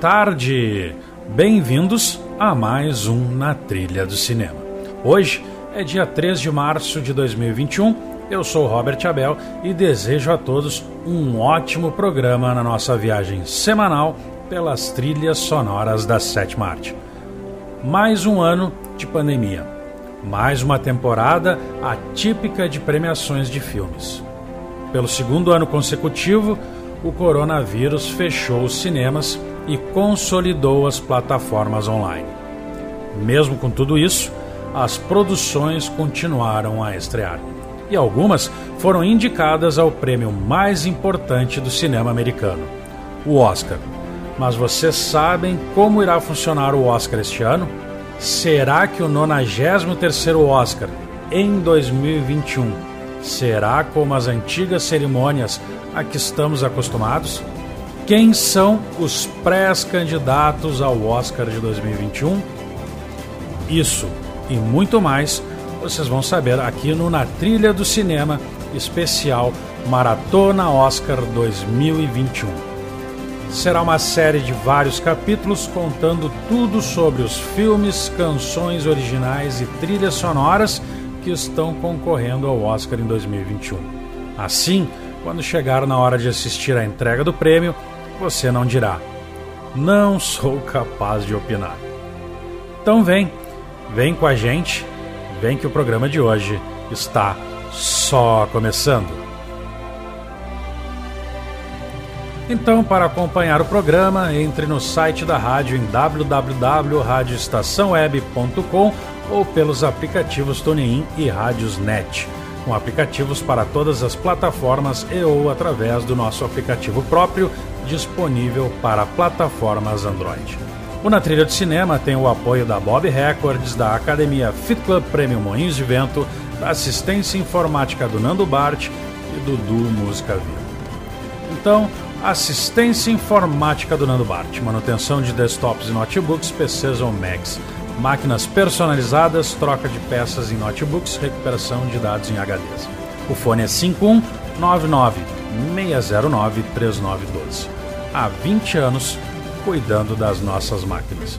Tarde! Bem-vindos a mais um Na Trilha do Cinema. Hoje é dia 3 de março de 2021. Eu sou Robert Abel e desejo a todos um ótimo programa na nossa viagem semanal pelas trilhas sonoras da sétima arte. Mais um ano de pandemia, mais uma temporada atípica de premiações de filmes. Pelo segundo ano consecutivo, o coronavírus fechou os cinemas e consolidou as plataformas online. Mesmo com tudo isso, as produções continuaram a estrear. E algumas foram indicadas ao prêmio mais importante do cinema americano, o Oscar. Mas vocês sabem como irá funcionar o Oscar este ano? Será que o 93º Oscar, em 2021, será como as antigas cerimônias a que estamos acostumados? Quem são os pré-candidatos ao Oscar de 2021? Isso e muito mais vocês vão saber aqui no Na Trilha do Cinema especial Maratona Oscar 2021. Será uma série de vários capítulos contando tudo sobre os filmes, canções originais e trilhas sonoras que estão concorrendo ao Oscar em 2021. Assim, quando chegar na hora de assistir à entrega do prêmio, você não dirá: Não sou capaz de opinar. Então vem, vem com a gente, vem que o programa de hoje está só começando. Então, para acompanhar o programa, entre no site da rádio em www.radioestaçãoweb.com ou pelos aplicativos TuneIn e Rádiosnet, com aplicativos para todas as plataformas e ou através do nosso aplicativo próprio disponível para plataformas Android. O Na Trilha de Cinema tem o apoio da Bob Records, da Academia Fit Club Premium Moinhos de Vento, da assistência informática do Nando Bart e do Du Música Viva. Então, assistência informática do Nando Bart, manutenção de desktops e notebooks, PCs ou Macs, máquinas personalizadas, troca de peças em notebooks, recuperação de dados em HDs. O fone é 5199 609 3912 há 20 anos cuidando das nossas máquinas.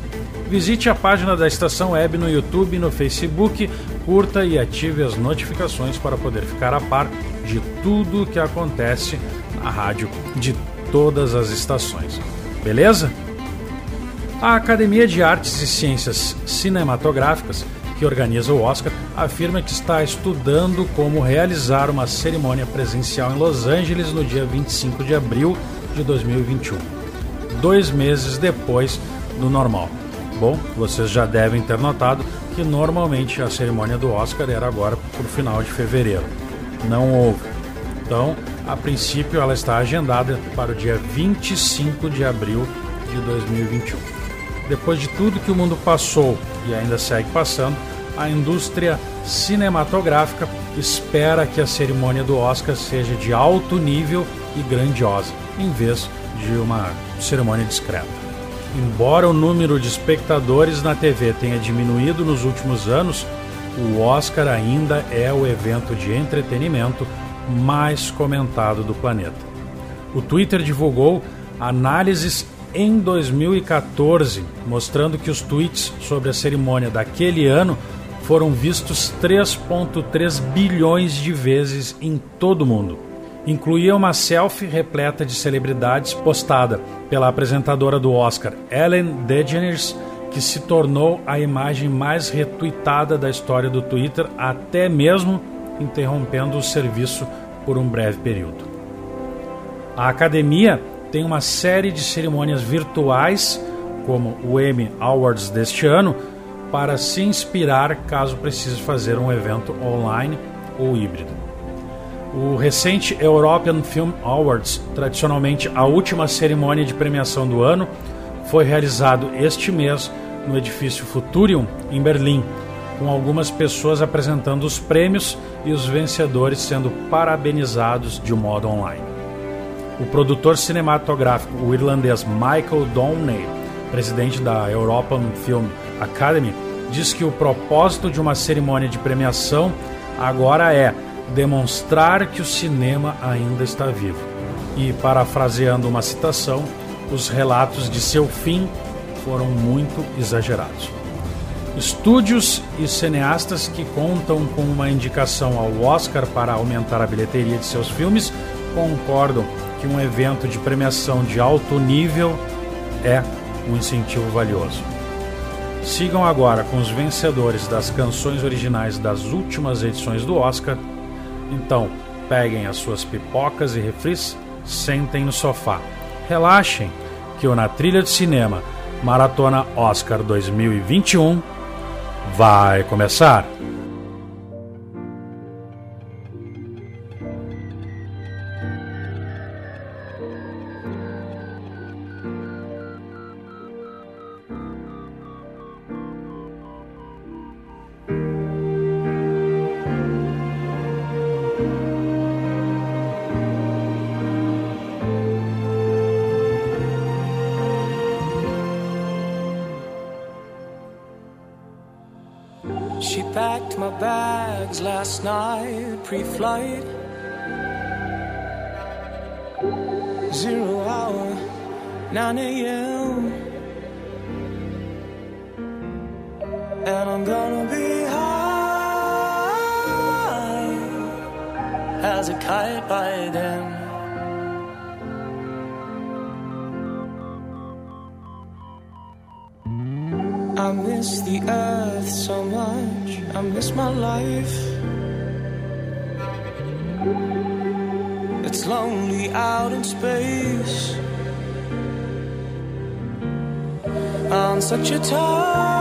Visite a página da estação web no YouTube e no Facebook, curta e ative as notificações para poder ficar a par de tudo o que acontece na rádio de todas as estações. Beleza? A Academia de Artes e Ciências Cinematográficas, que organiza o Oscar, afirma que está estudando como realizar uma cerimônia presencial em Los Angeles no dia 25 de abril de 2021, dois meses depois do normal. Bom, vocês já devem ter notado que normalmente a cerimônia do Oscar era agora por final de fevereiro. Não houve. Então, a princípio, ela está agendada para o dia 25 de abril de 2021. Depois de tudo que o mundo passou e ainda segue passando, a indústria cinematográfica espera que a cerimônia do Oscar seja de alto nível e grandiosa em vez de uma cerimônia discreta. Embora o número de espectadores na TV tenha diminuído nos últimos anos, o Oscar ainda é o evento de entretenimento mais comentado do planeta. O Twitter divulgou análises em 2014, mostrando que os tweets sobre a cerimônia daquele ano foram vistos 3,3 bilhões de vezes em todo o mundo. Incluía uma selfie repleta de celebridades postada pela apresentadora do Oscar, Ellen DeGeneres, que se tornou a imagem mais retweetada da história do Twitter, até mesmo interrompendo o serviço por um breve período. A academia tem uma série de cerimônias virtuais, como o Emmy Awards deste ano, para se inspirar caso precise fazer um evento online ou híbrido. O recente European Film Awards, tradicionalmente a última cerimônia de premiação do ano, foi realizado este mês no edifício Futurium, em Berlim, com algumas pessoas apresentando os prêmios e os vencedores sendo parabenizados de modo online. O produtor cinematográfico o irlandês Michael Downey, presidente da European Film Academy, diz que o propósito de uma cerimônia de premiação agora é demonstrar que o cinema ainda está vivo. E, parafraseando uma citação, os relatos de seu fim foram muito exagerados. Estúdios e cineastas que contam com uma indicação ao Oscar para aumentar a bilheteria de seus filmes concordam que um evento de premiação de alto nível é um incentivo valioso. Sigam agora com os vencedores das canções originais das últimas edições do Oscar. Então, peguem as suas pipocas e refris, sentem no sofá, relaxem, que o Na Trilha de Cinema Maratona Oscar 2021 vai começar. 9 a.m. And I'm gonna be high As a kite by then. I miss the earth so much. I miss my life. It's lonely out in space on such a timeless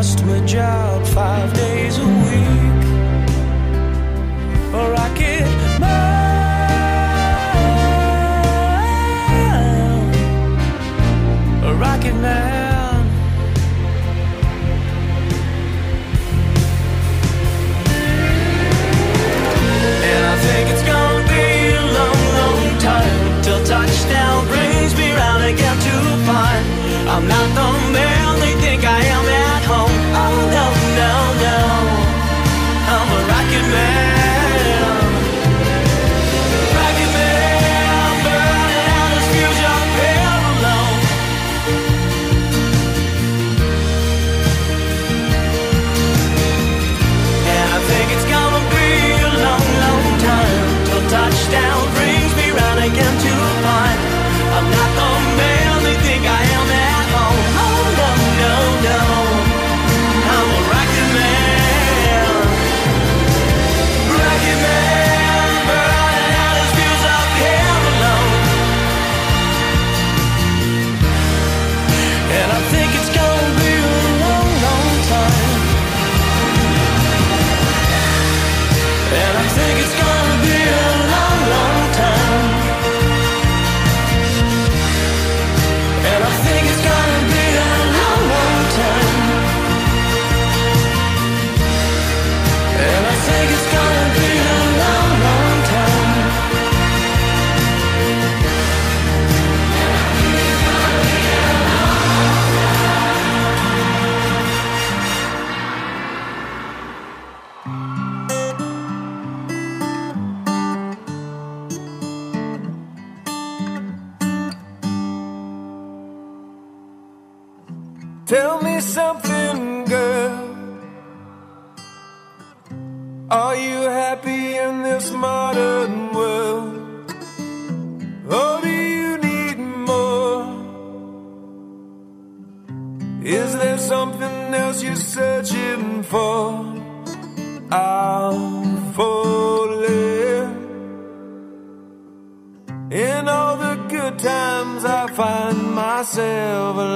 just my job five days a week. A rocket man. A rocket man.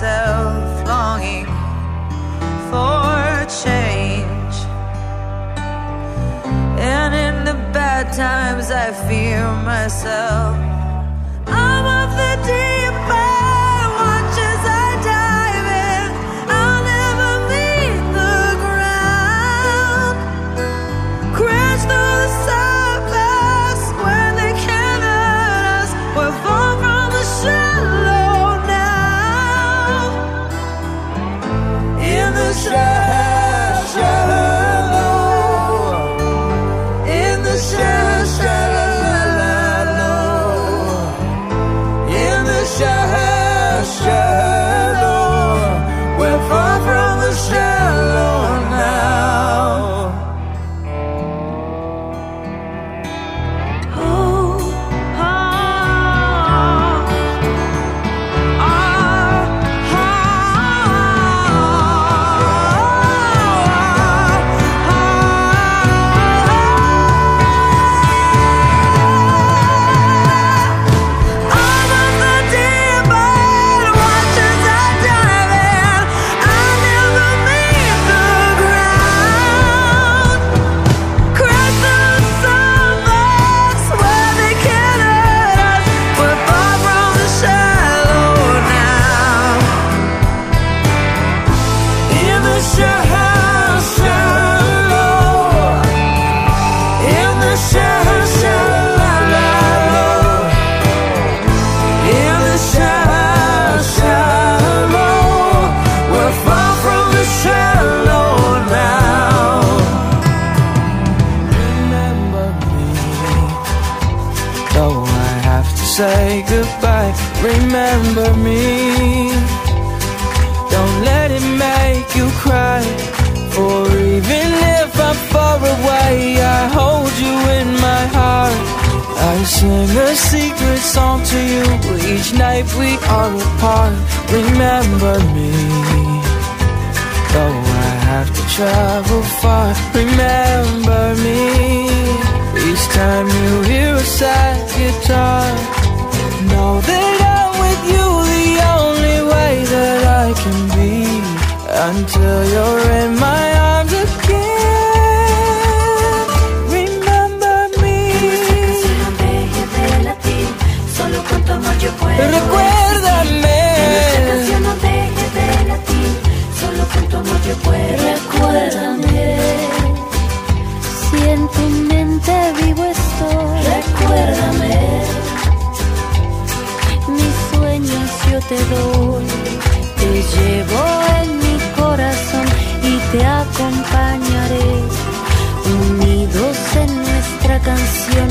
myself longing for change. And in the bad times, I fear myself. I'm of the deep.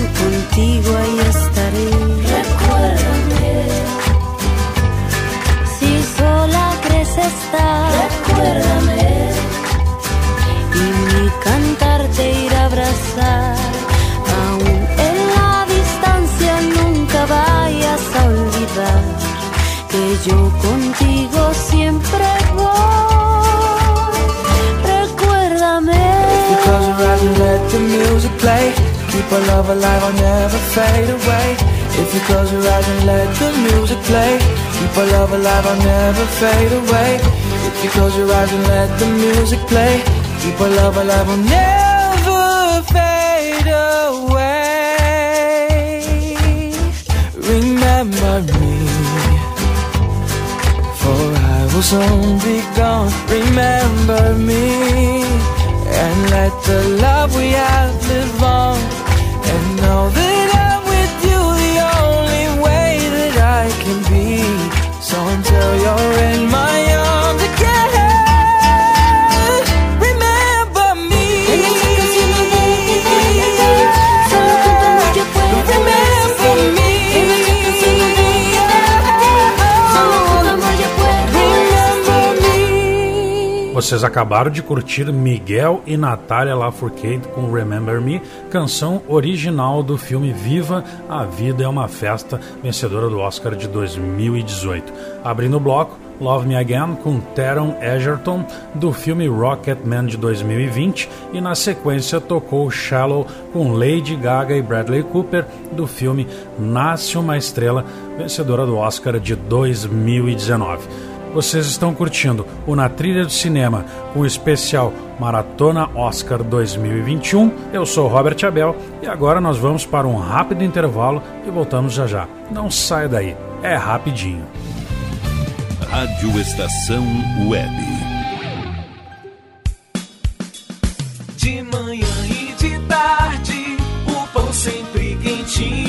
contigo ahí estaré. love alive, light will never fade away. If you close your eyes and let the music play Keep our love alive, I'll never fade away. If you close your eyes and let the music play Keep our love alive, I'll never fade away. Remember me For I will soon be gone. Remember me And let the love we have live on know that I'm with you the only way that I can be. So until you're in Vocês acabaram de curtir Miguel e Natália Lafourcade com Remember Me, canção original do filme Viva a Vida é uma Festa, vencedora do Oscar de 2018. Abrindo o bloco, Love Me Again com Teron Egerton do filme Rocketman de 2020 e na sequência tocou Shallow com Lady Gaga e Bradley Cooper do filme Nasce uma Estrela, vencedora do Oscar de 2019. Vocês estão curtindo o Na Trilha do Cinema o especial Maratona Oscar 2021. Eu sou Robert Abel e agora nós vamos para um rápido intervalo e voltamos já já. Não saia daí, é rapidinho. Rádio Estação Web. De manhã e de tarde, o pão sempre quentinho.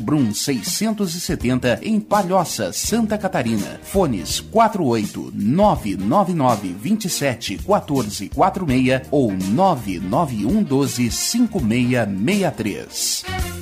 Brum 670 em Palhoça, Santa Catarina. Fones 48 999 27 14 46 ou 991 12 5663.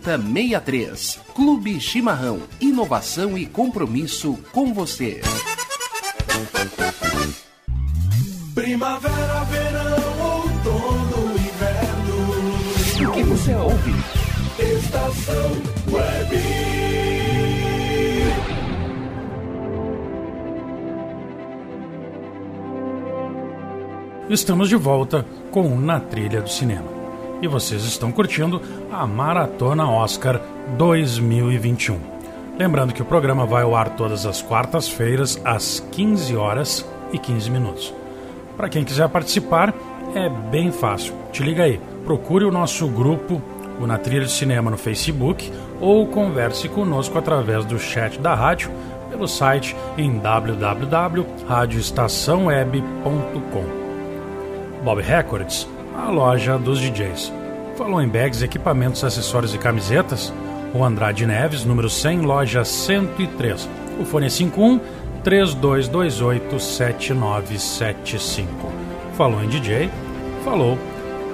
7063. Clube Chimarrão. Inovação e compromisso com você. Primavera, verão, outono, inverno. O que você ouve? Estação Web. Estamos de volta com Na Trilha do Cinema. E vocês estão curtindo a Maratona Oscar 2021. Lembrando que o programa vai ao ar todas as quartas-feiras às 15 horas e 15 minutos. Para quem quiser participar, é bem fácil. Te liga aí, procure o nosso grupo, o Na Trilha de Cinema no Facebook, ou converse conosco através do chat da rádio pelo site em www.radioestaçãoweb.com. Bob Records, a loja dos DJs. Falou em bags, equipamentos, acessórios e camisetas? O Andrade Neves, número 100, loja 103. O fone é 51 3228 7975. Falou em DJ? Falou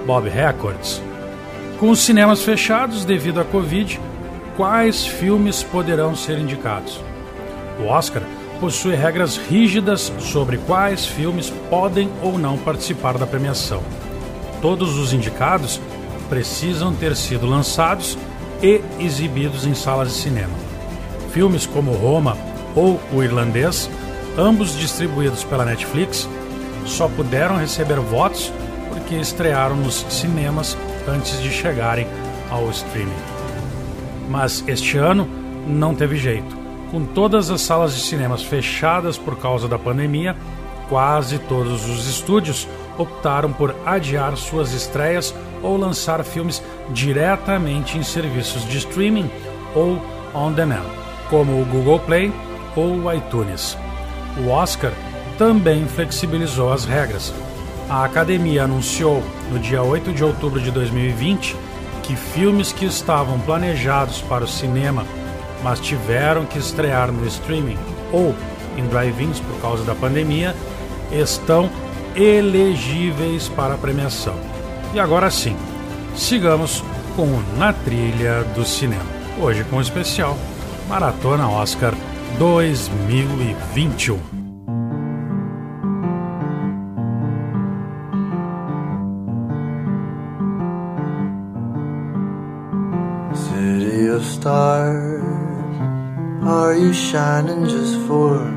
Bob Records. Com os cinemas fechados devido à Covid, quais filmes poderão ser indicados? O Oscar possui regras rígidas sobre quais filmes podem ou não participar da premiação. Todos os indicados precisam ter sido lançados e exibidos em salas de cinema. Filmes como Roma ou O Irlandês, ambos distribuídos pela Netflix, só puderam receber votos porque estrearam nos cinemas antes de chegarem ao streaming. Mas este ano não teve jeito com todas as salas de cinemas fechadas por causa da pandemia, quase todos os estúdios optaram por adiar suas estreias ou lançar filmes diretamente em serviços de streaming ou on demand, como o Google Play ou o iTunes. O Oscar também flexibilizou as regras. A academia anunciou no dia 8 de outubro de 2020 que filmes que estavam planejados para o cinema mas tiveram que estrear no streaming ou em drive-ins por causa da pandemia, estão elegíveis para a premiação. E agora sim, sigamos com Na Trilha do Cinema. Hoje com o especial Maratona Oscar 2021. City of stars, are you shining just for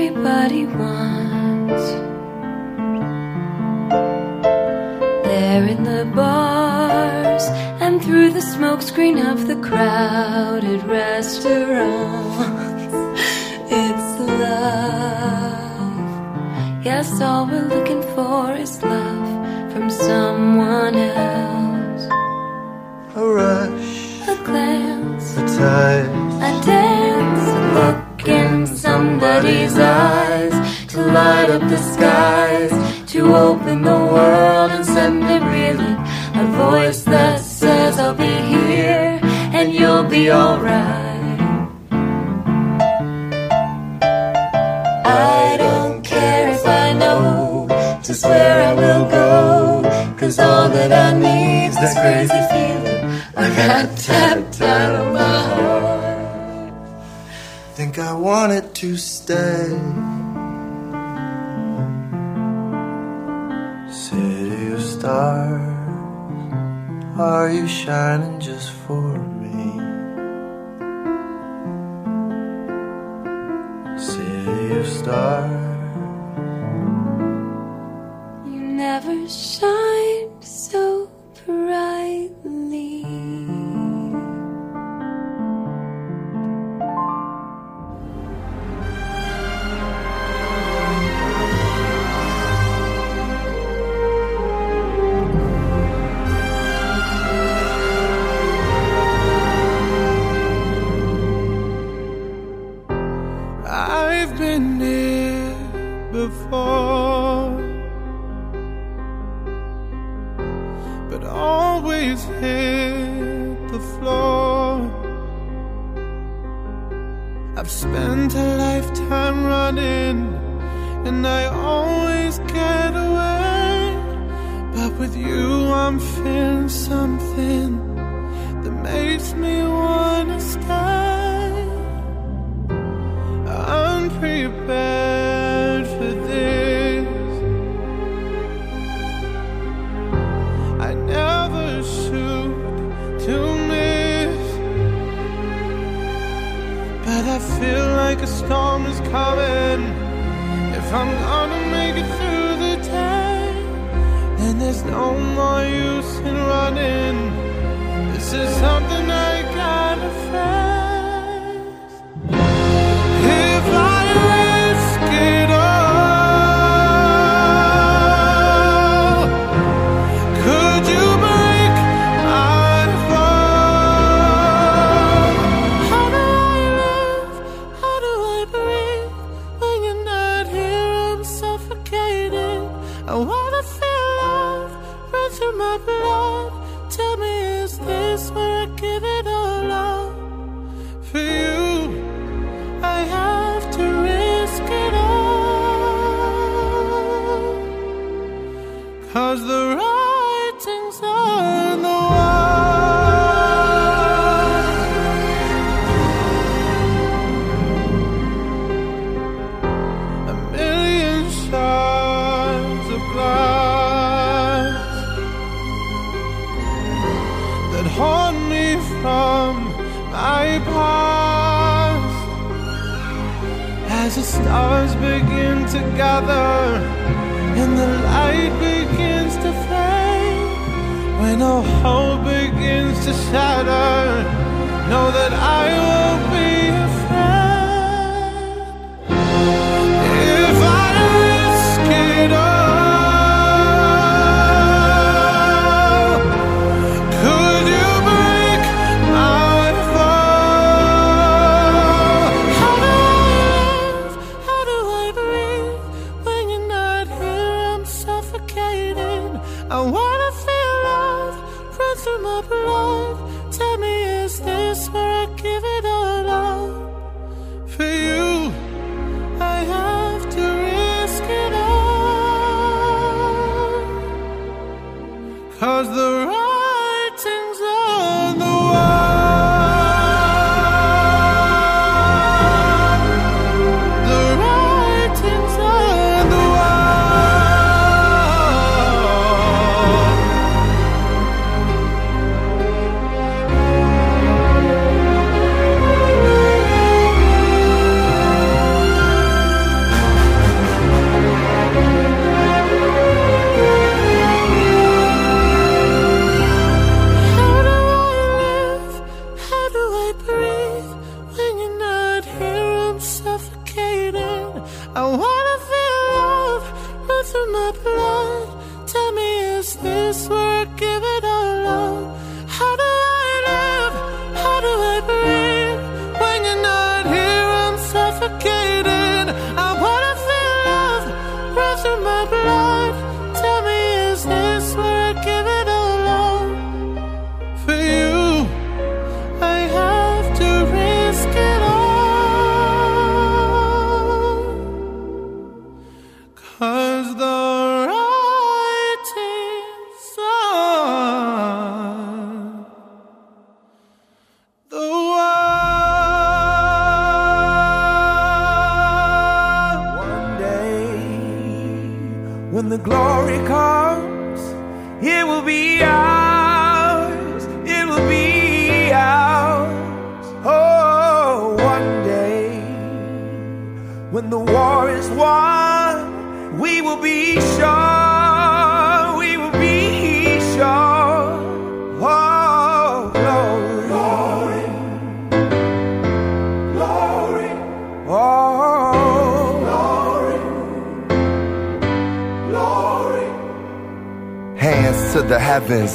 Everybody wants.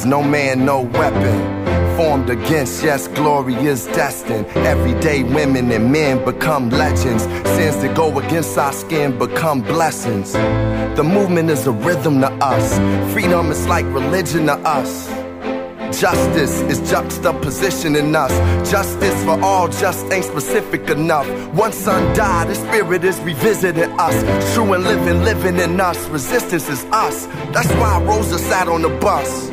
no man, no weapon formed against. Yes, glory is destined. Everyday women and men become legends. Sins that go against our skin become blessings. The movement is a rhythm to us. Freedom is like religion to us. Justice is juxtapositioning us. Justice for all just ain't specific enough. One son died, The spirit is revisiting us. True and living, living in us. Resistance is us. That's why Rosa sat on the bus.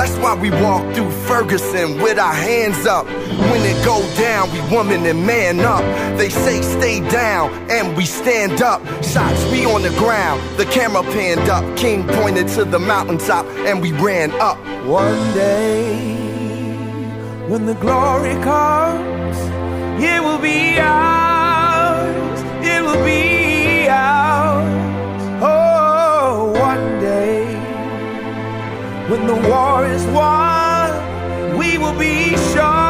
That's why we walk through Ferguson with our hands up. When it go down, we woman and man up. They say stay down, and we stand up. Shots we on the ground, the camera panned up. King pointed to the mountaintop, and we ran up. One day, when the glory comes, it will be ours. It will be ours. When the war is won, we will be sure.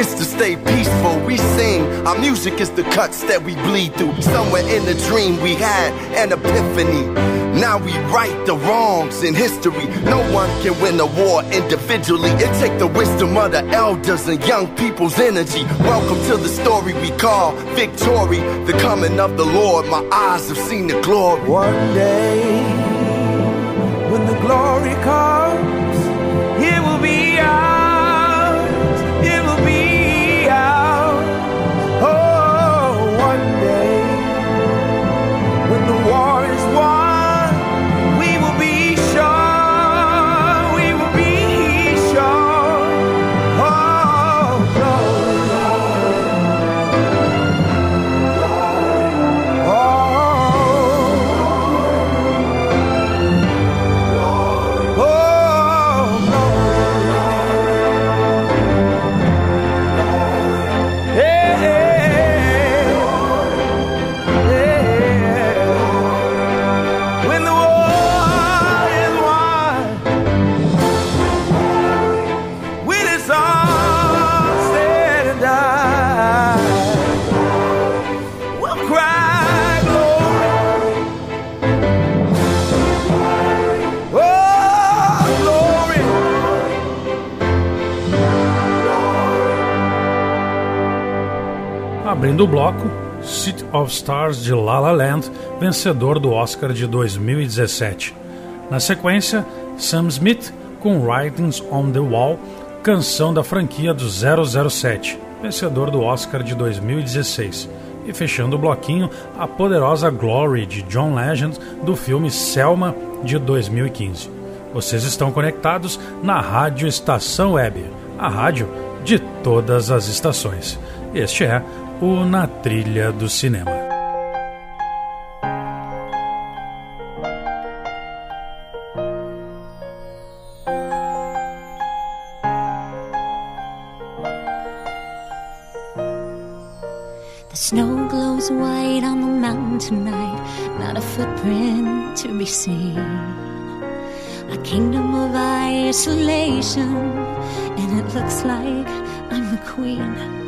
It's to stay peaceful. We sing. Our music is the cuts that we bleed through. Somewhere in the dream we had an epiphany. Now we right the wrongs in history. No one can win a war individually. It take the wisdom of the elders and young people's energy. Welcome to the story we call victory. The coming of the Lord. My eyes have seen the glory. One day, when the glory comes, Abrindo o bloco, City of Stars de La La Land, vencedor do Oscar de 2017. Na sequência, Sam Smith com Writings on the Wall, canção da franquia do 007, vencedor do Oscar de 2016. E fechando o bloquinho, a poderosa Glory de John Legend do filme Selma de 2015. Vocês estão conectados na Rádio Estação Web, a rádio de todas as estações. Este é o Na Trilha do Cinema. Snow glows white on the mountain tonight, not a footprint to be seen. A kingdom of isolation, and it looks like I'm the queen.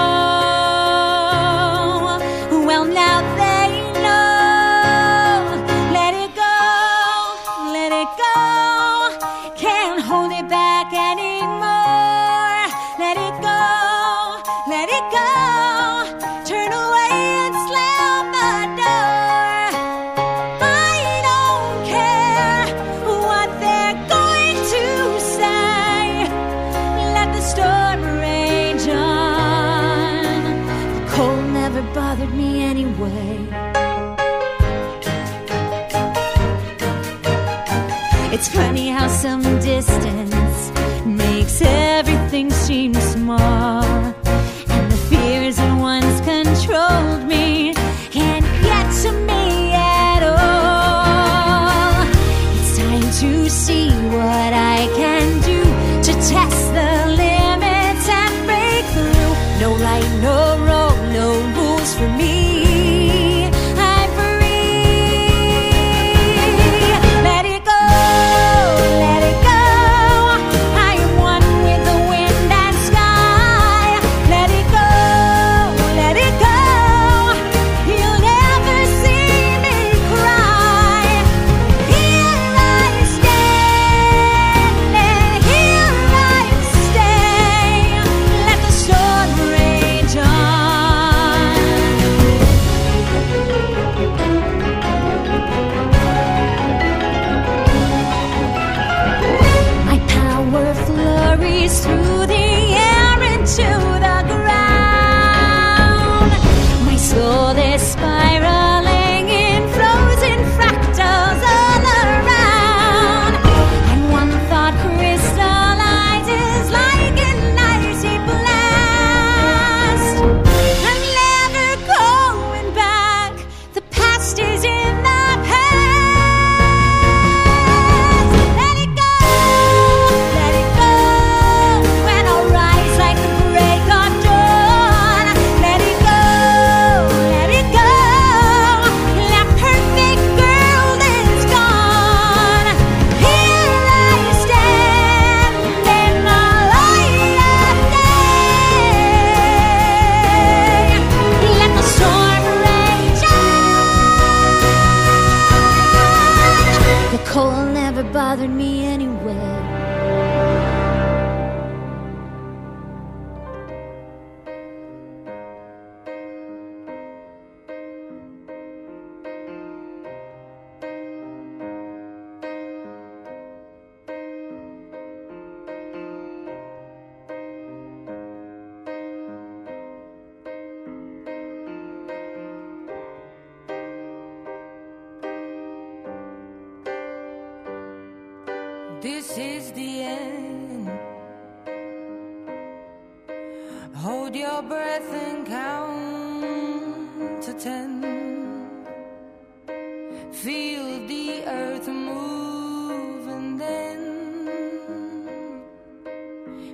Distance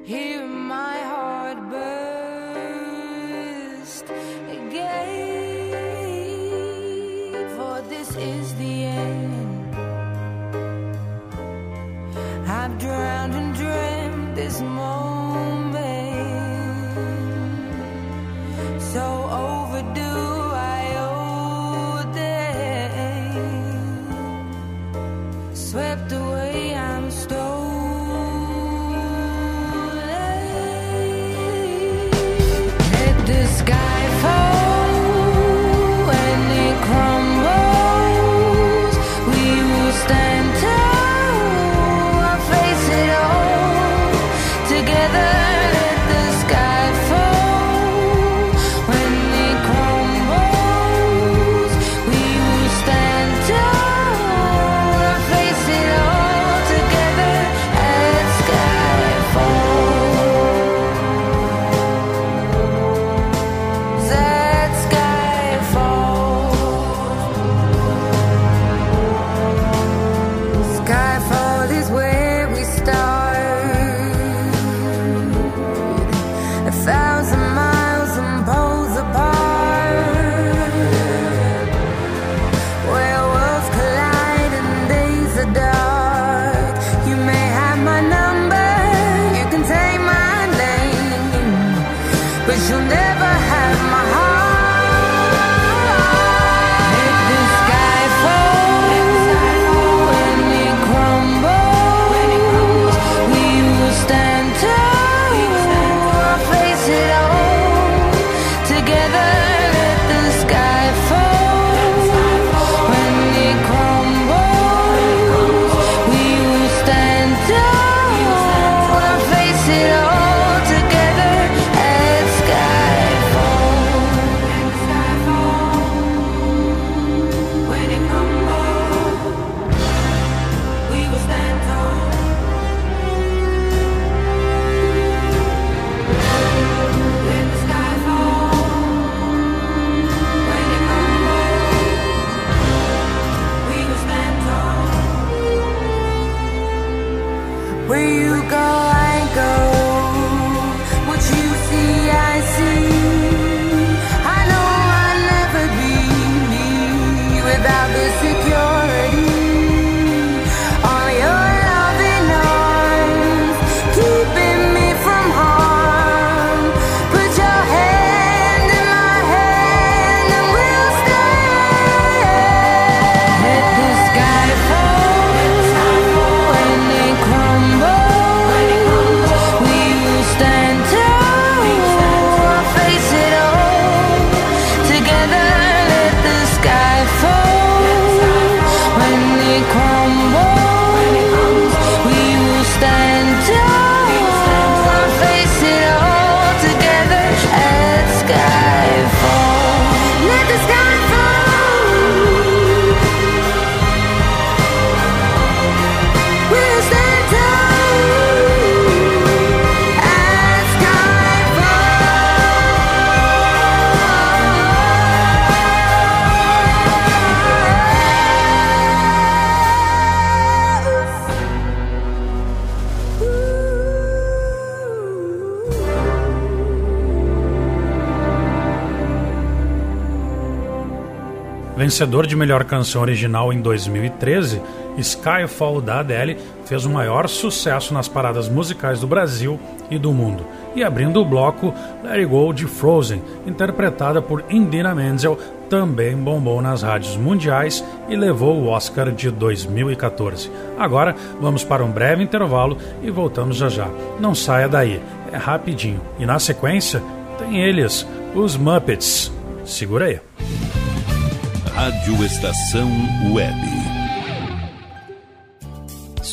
hear my Vencedor de melhor canção original em 2013, Skyfall da Adele fez o maior sucesso nas paradas musicais do Brasil e do mundo. E abrindo o bloco, Let It Go de Frozen, interpretada por Indina Menzel, também bombou nas rádios mundiais e levou o Oscar de 2014. Agora vamos para um breve intervalo e voltamos já já. Não saia daí, é rapidinho. E na sequência, tem eles, os Muppets. Segura aí. Rádio Estação Web.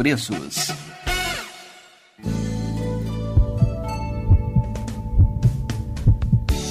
preços.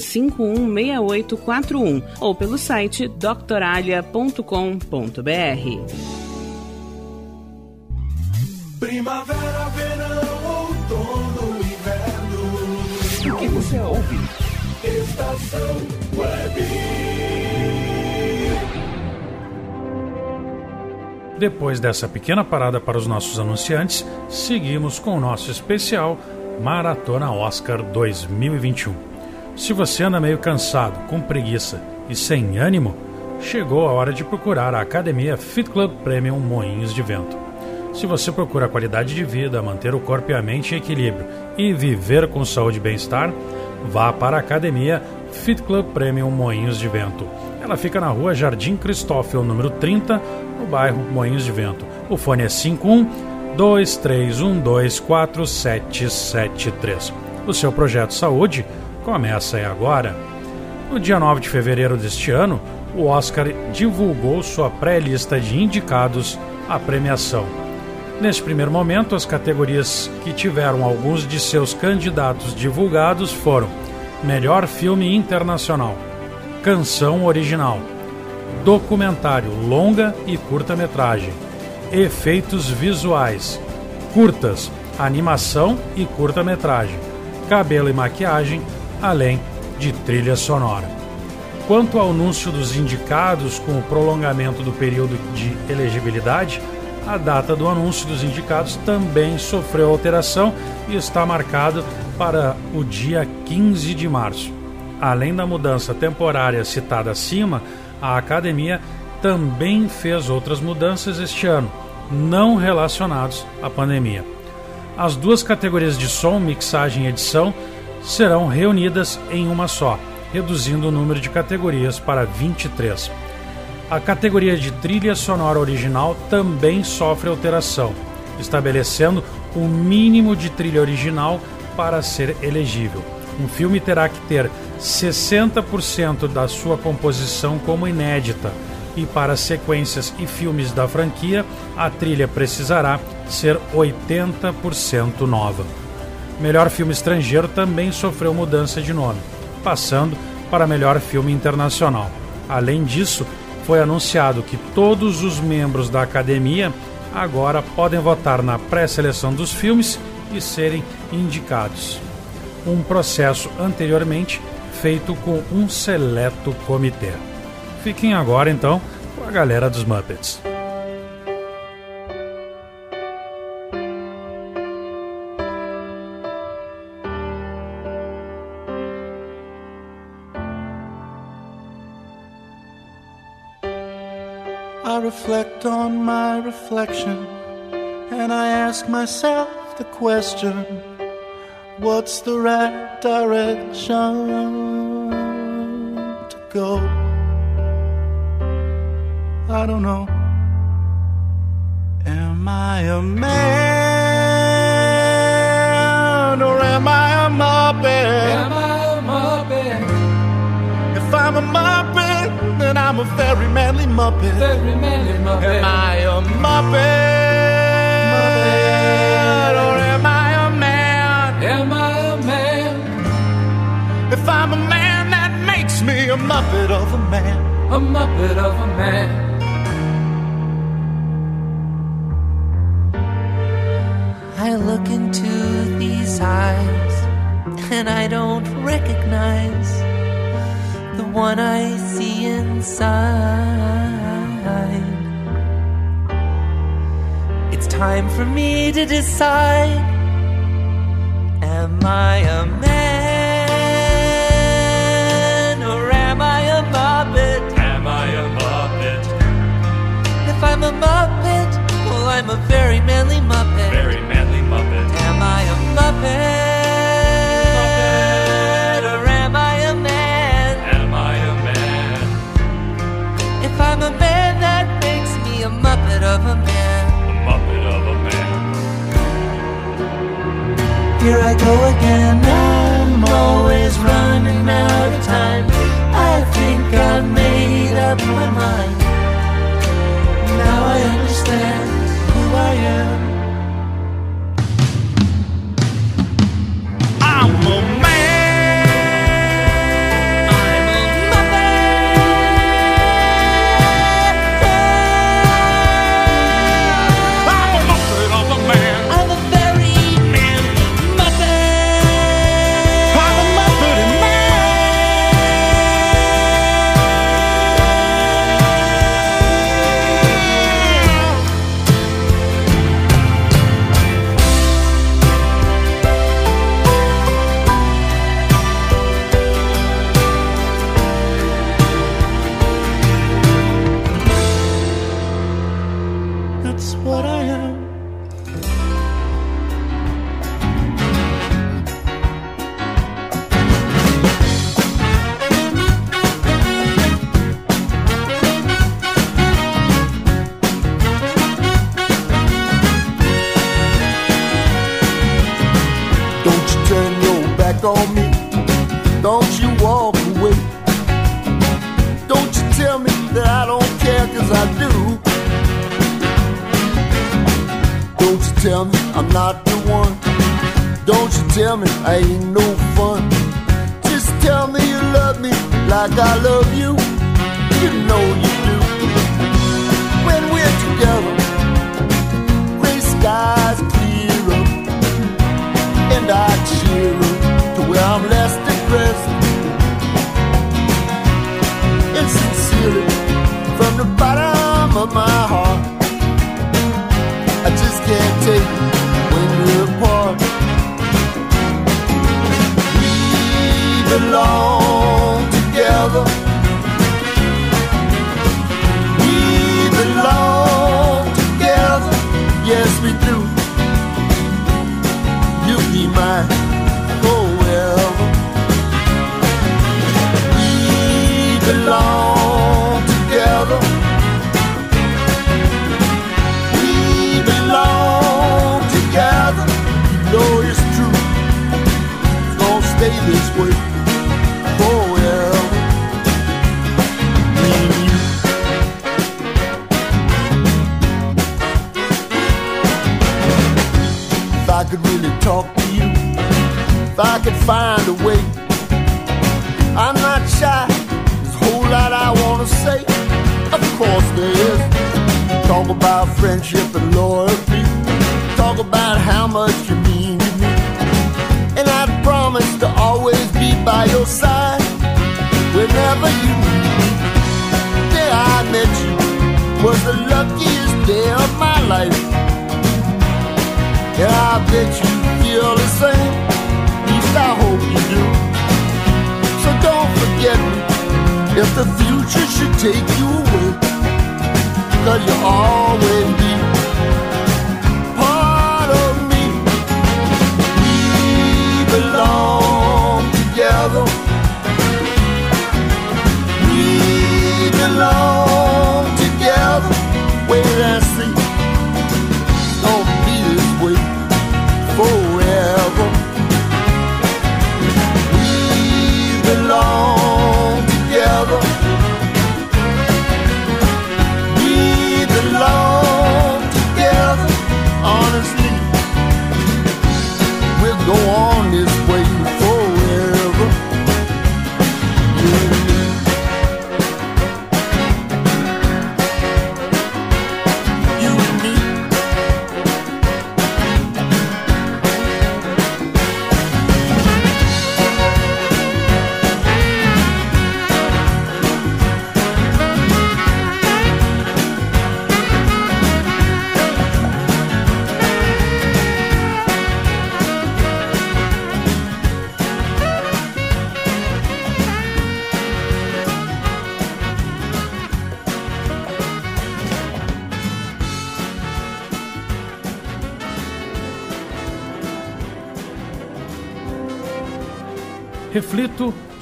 516841 ou pelo site doctoralia.com.br. Primavera, verão, outono, inverno. O que você ouve? Estação Web. Depois dessa pequena parada para os nossos anunciantes, seguimos com o nosso especial Maratona Oscar 2021. Se você anda meio cansado, com preguiça e sem ânimo, chegou a hora de procurar a Academia Fit Club Premium Moinhos de Vento. Se você procura qualidade de vida, manter o corpo e a mente em equilíbrio e viver com saúde e bem-estar, vá para a Academia Fit Club Premium Moinhos de Vento. Ela fica na rua Jardim Cristófilo, número 30, no bairro Moinhos de Vento. O fone é 51 23124773. O seu projeto saúde começa é agora. No dia 9 de fevereiro deste ano, o Oscar divulgou sua pré-lista de indicados à premiação. Neste primeiro momento, as categorias que tiveram alguns de seus candidatos divulgados foram Melhor Filme Internacional, Canção Original, Documentário Longa e Curta-Metragem, efeitos visuais, curtas, animação e curta-metragem, cabelo e maquiagem, além de trilha sonora. Quanto ao anúncio dos indicados com o prolongamento do período de elegibilidade, a data do anúncio dos indicados também sofreu alteração e está marcado para o dia 15 de março. Além da mudança temporária citada acima, a academia também fez outras mudanças este ano, não relacionados à pandemia. As duas categorias de som, mixagem e edição serão reunidas em uma só, reduzindo o número de categorias para 23. A categoria de trilha sonora original também sofre alteração, estabelecendo o mínimo de trilha original para ser elegível. Um filme terá que ter 60% da sua composição como inédita, e para sequências e filmes da franquia, a trilha precisará ser 80% nova. Melhor filme estrangeiro também sofreu mudança de nome, passando para melhor filme internacional. Além disso, foi anunciado que todos os membros da academia agora podem votar na pré-seleção dos filmes e serem indicados. Um processo anteriormente feito com um seleto comitê. Fiquem agora então com a galera dos Muppets. Reflect on my reflection and I ask myself the question what's the right direction to go? I don't know. Am I a man or am I a muppet? I'm a very manly muppet. Very manly muppet. Am I a muppet? Or am I a man? Am I a man? If I'm a man, that makes me a muppet of a man. A muppet of a man. I look into these eyes and I don't recognize the one I see inside. It's time for me to decide Am I a man or am I a muppet? Am I a muppet? If I'm a muppet, Here I go again. I'm always running out of time. I think I've made up my mind. Now I understand who I am.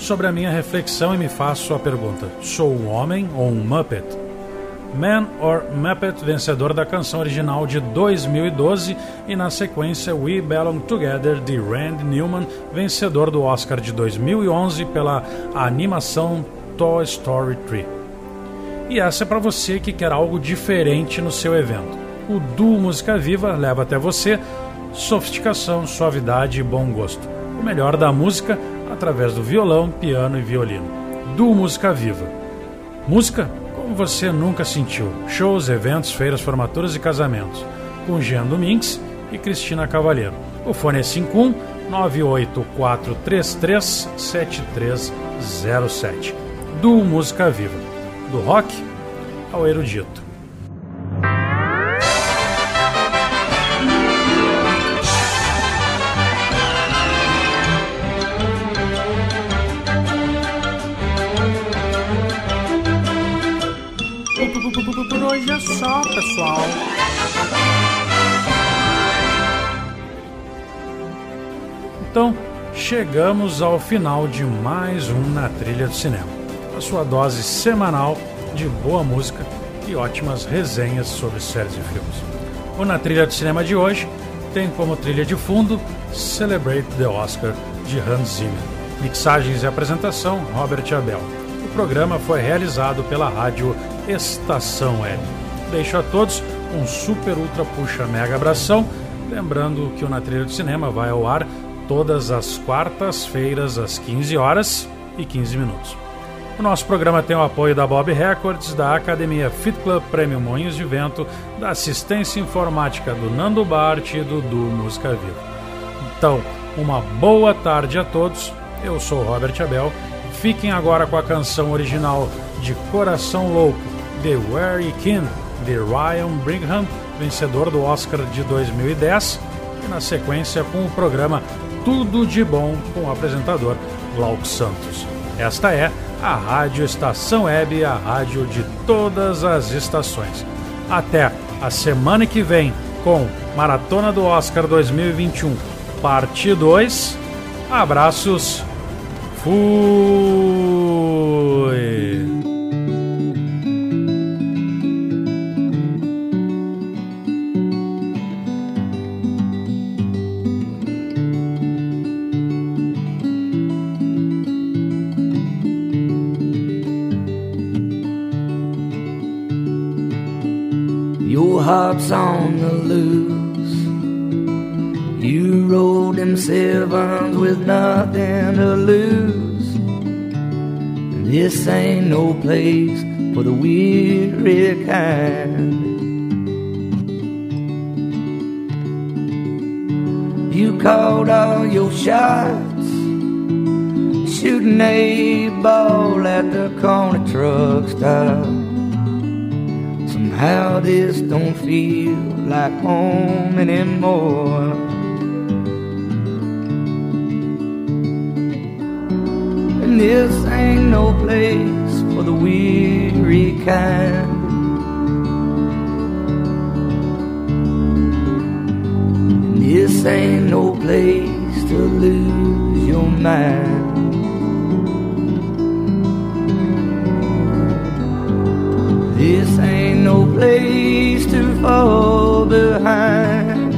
Sobre a minha reflexão e me faço a pergunta: sou um homem ou um Muppet? Man or Muppet, vencedor da canção original de 2012, e na sequência We Belong Together de Randy Newman, vencedor do Oscar de 2011 pela animação Toy Story 3. E essa é para você que quer algo diferente no seu evento. O Duo Música Viva leva até você sofisticação, suavidade e bom gosto. O melhor da música através do violão, piano e violino. Duo Música Viva. Música como você nunca sentiu. Shows, eventos, feiras, formaturas e casamentos. Com Jean Domingues e Cristina Cavalheiro. O fone é 51 98433 7307. Duo Música Viva. Do rock ao erudito. Por hoje é só, pessoal. Então, chegamos ao final de mais um Na Trilha do Cinema. A sua dose semanal de boa música e ótimas resenhas sobre séries e filmes. O Na Trilha do Cinema de hoje tem como trilha de fundo Celebrate the Oscar de Hans Zimmer. Mixagens e apresentação Robert Abel. O programa foi realizado pela rádio Estação Web. Deixo a todos um super ultra puxa mega abração, lembrando que o Na Trilha do Cinema vai ao ar todas as quartas-feiras às 15 horas e 15 minutos. O nosso programa tem o apoio da Bob Records, da Academia Fit Club Premium Moinhos de Vento, da assistência informática do Nando Bart e do Du Música Viva. Então, uma boa tarde a todos. Eu sou Robert Abel. Fiquem agora com a canção original de Coração Louco, The You Can, de Ryan Brigham, vencedor do Oscar de 2010, e na sequência com o programa Tudo de Bom com o apresentador Glauco Santos. Esta é a Rádio Estação Web, a rádio de todas as estações. Até a semana que vem com Maratona do Oscar 2021, parte 2. Abraços. Fui. Heart's on the loose. You rode them sevens with nothing to lose. This ain't no place for the weary kind. You called all your shots, shooting a ball at the corner truck stop. Somehow this don't feel like home anymore. And this ain't no place for the weary kind. And this ain't no place to lose your mind. Place to fall behind.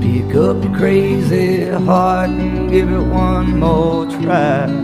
Pick up your crazy heart and give it one more try.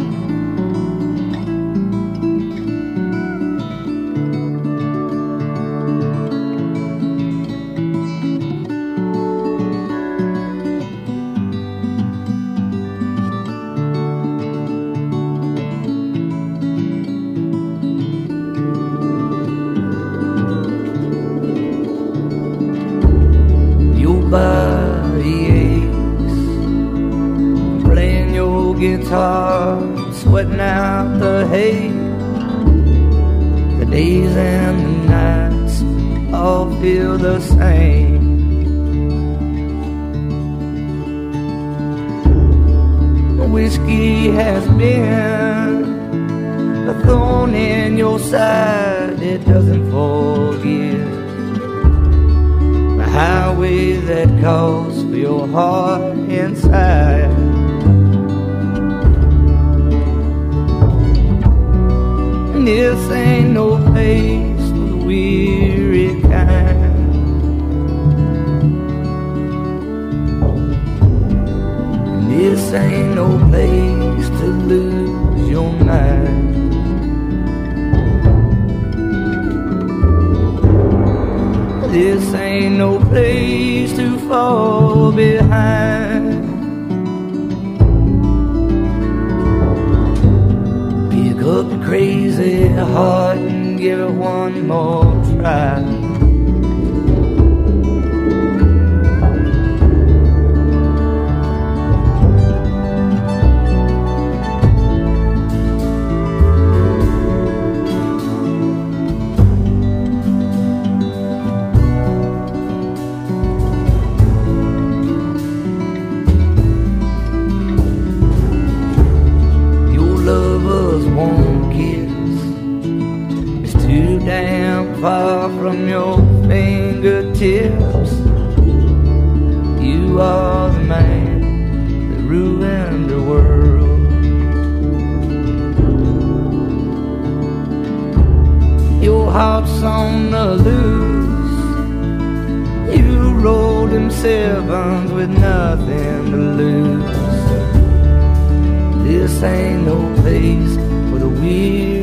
Whiskey has been. A thorn in your side, it doesn't forgive. The highway that calls for your heart inside. And this ain't no place for the weary this ain't no place to lose your mind. This ain't no place to fall behind. Pick up your crazy heart and give it one more try. Heart's on the loose. You rolled them sevens with nothing to lose. This ain't no place for the weary